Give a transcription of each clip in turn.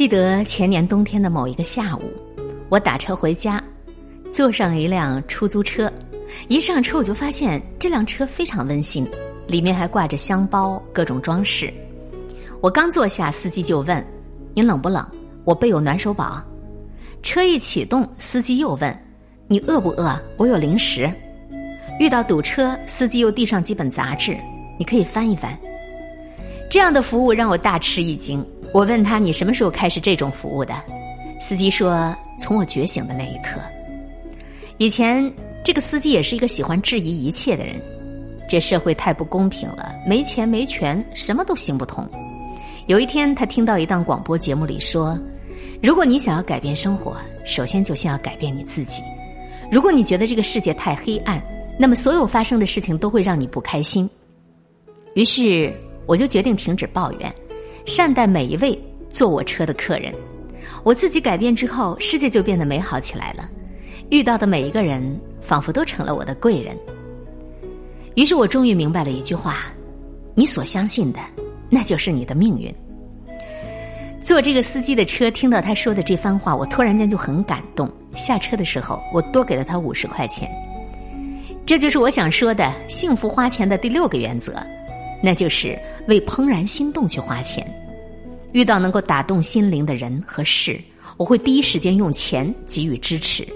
记得前年冬天的某一个下午，我打车回家，坐上一辆出租车。一上车我就发现这辆车非常温馨，里面还挂着香包、各种装饰。我刚坐下，司机就问：“你冷不冷？我备有暖手宝。”车一启动，司机又问：“你饿不饿？我有零食。”遇到堵车，司机又递上几本杂志，你可以翻一翻。这样的服务让我大吃一惊。我问他：“你什么时候开始这种服务的？”司机说：“从我觉醒的那一刻。”以前这个司机也是一个喜欢质疑一切的人。这社会太不公平了，没钱没权，什么都行不通。有一天，他听到一档广播节目里说：“如果你想要改变生活，首先就先要改变你自己。如果你觉得这个世界太黑暗，那么所有发生的事情都会让你不开心。”于是，我就决定停止抱怨。善待每一位坐我车的客人，我自己改变之后，世界就变得美好起来了。遇到的每一个人，仿佛都成了我的贵人。于是我终于明白了一句话：你所相信的，那就是你的命运。坐这个司机的车，听到他说的这番话，我突然间就很感动。下车的时候，我多给了他五十块钱。这就是我想说的幸福花钱的第六个原则。那就是为怦然心动去花钱，遇到能够打动心灵的人和事，我会第一时间用钱给予支持。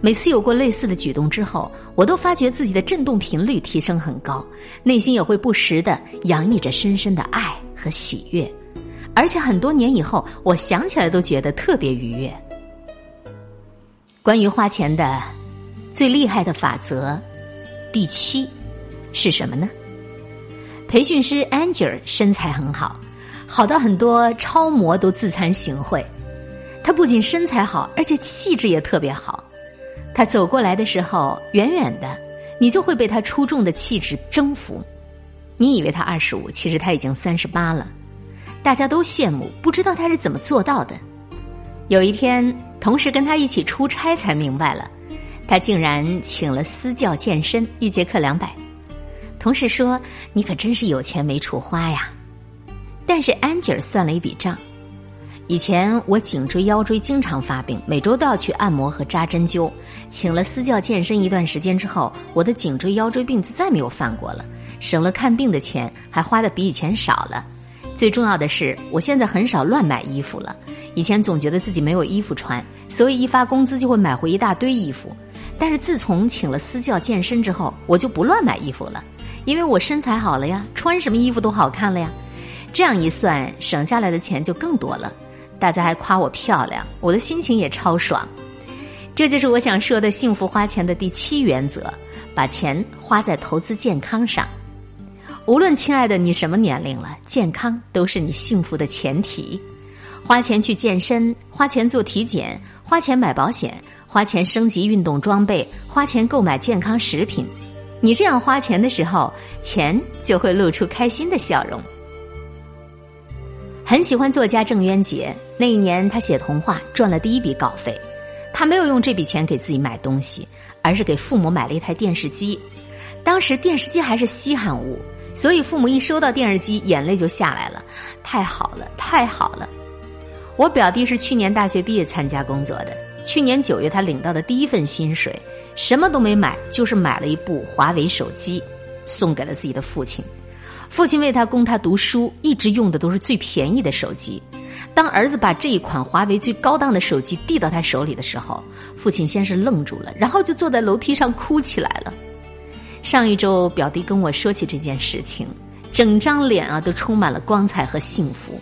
每次有过类似的举动之后，我都发觉自己的振动频率提升很高，内心也会不时的洋溢着深深的爱和喜悦，而且很多年以后，我想起来都觉得特别愉悦。关于花钱的最厉害的法则，第七是什么呢？培训师 Angel 身材很好，好到很多超模都自惭形秽。他不仅身材好，而且气质也特别好。他走过来的时候，远远的，你就会被他出众的气质征服。你以为他二十五，其实他已经三十八了。大家都羡慕，不知道他是怎么做到的。有一天，同事跟他一起出差，才明白了，他竟然请了私教健身，一节课两百。同事说：“你可真是有钱没处花呀。”但是安吉尔算了一笔账：以前我颈椎腰椎经常发病，每周都要去按摩和扎针灸。请了私教健身一段时间之后，我的颈椎腰椎病就再没有犯过了，省了看病的钱，还花的比以前少了。最重要的是，我现在很少乱买衣服了。以前总觉得自己没有衣服穿，所以一发工资就会买回一大堆衣服。但是自从请了私教健身之后，我就不乱买衣服了。因为我身材好了呀，穿什么衣服都好看了呀，这样一算，省下来的钱就更多了。大家还夸我漂亮，我的心情也超爽。这就是我想说的幸福花钱的第七原则：把钱花在投资健康上。无论亲爱的你什么年龄了，健康都是你幸福的前提。花钱去健身，花钱做体检，花钱买保险，花钱升级运动装备，花钱购买健康食品。你这样花钱的时候，钱就会露出开心的笑容。很喜欢作家郑渊洁，那一年他写童话赚了第一笔稿费，他没有用这笔钱给自己买东西，而是给父母买了一台电视机。当时电视机还是稀罕物，所以父母一收到电视机，眼泪就下来了。太好了，太好了！我表弟是去年大学毕业参加工作的，去年九月他领到的第一份薪水。什么都没买，就是买了一部华为手机，送给了自己的父亲。父亲为他供他读书，一直用的都是最便宜的手机。当儿子把这一款华为最高档的手机递到他手里的时候，父亲先是愣住了，然后就坐在楼梯上哭起来了。上一周，表弟跟我说起这件事情，整张脸啊都充满了光彩和幸福。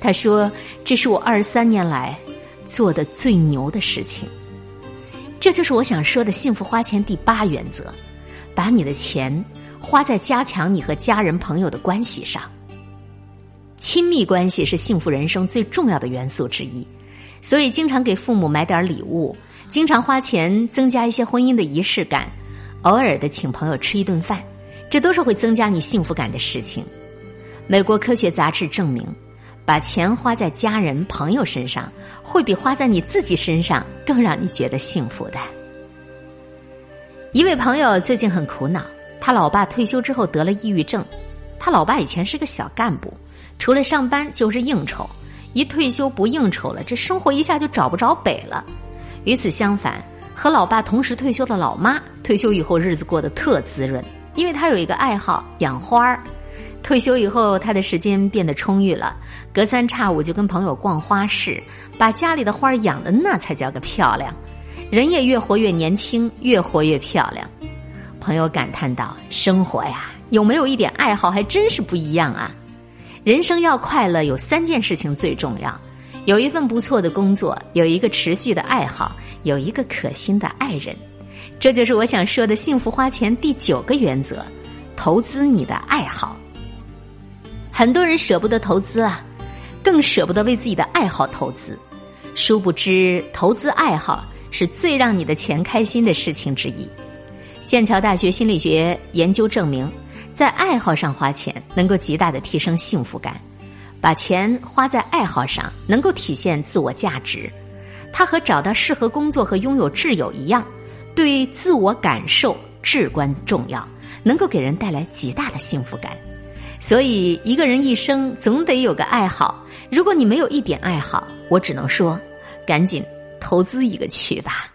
他说：“这是我二十三年来做的最牛的事情。”这就是我想说的幸福花钱第八原则：把你的钱花在加强你和家人朋友的关系上。亲密关系是幸福人生最重要的元素之一，所以经常给父母买点礼物，经常花钱增加一些婚姻的仪式感，偶尔的请朋友吃一顿饭，这都是会增加你幸福感的事情。美国科学杂志证明。把钱花在家人朋友身上，会比花在你自己身上更让你觉得幸福的。一位朋友最近很苦恼，他老爸退休之后得了抑郁症。他老爸以前是个小干部，除了上班就是应酬，一退休不应酬了，这生活一下就找不着北了。与此相反，和老爸同时退休的老妈，退休以后日子过得特滋润，因为她有一个爱好养花儿。退休以后，他的时间变得充裕了，隔三差五就跟朋友逛花市，把家里的花养的那才叫个漂亮。人也越活越年轻，越活越漂亮。朋友感叹道：“生活呀，有没有一点爱好，还真是不一样啊！人生要快乐，有三件事情最重要：有一份不错的工作，有一个持续的爱好，有一个可心的爱人。这就是我想说的幸福花钱第九个原则：投资你的爱好。很多人舍不得投资啊，更舍不得为自己的爱好投资，殊不知投资爱好。”是最让你的钱开心的事情之一。剑桥大学心理学研究证明，在爱好上花钱能够极大的提升幸福感。把钱花在爱好上，能够体现自我价值。它和找到适合工作和拥有挚友一样，对自我感受至关重要，能够给人带来极大的幸福感。所以，一个人一生总得有个爱好。如果你没有一点爱好，我只能说，赶紧。投资一个去吧。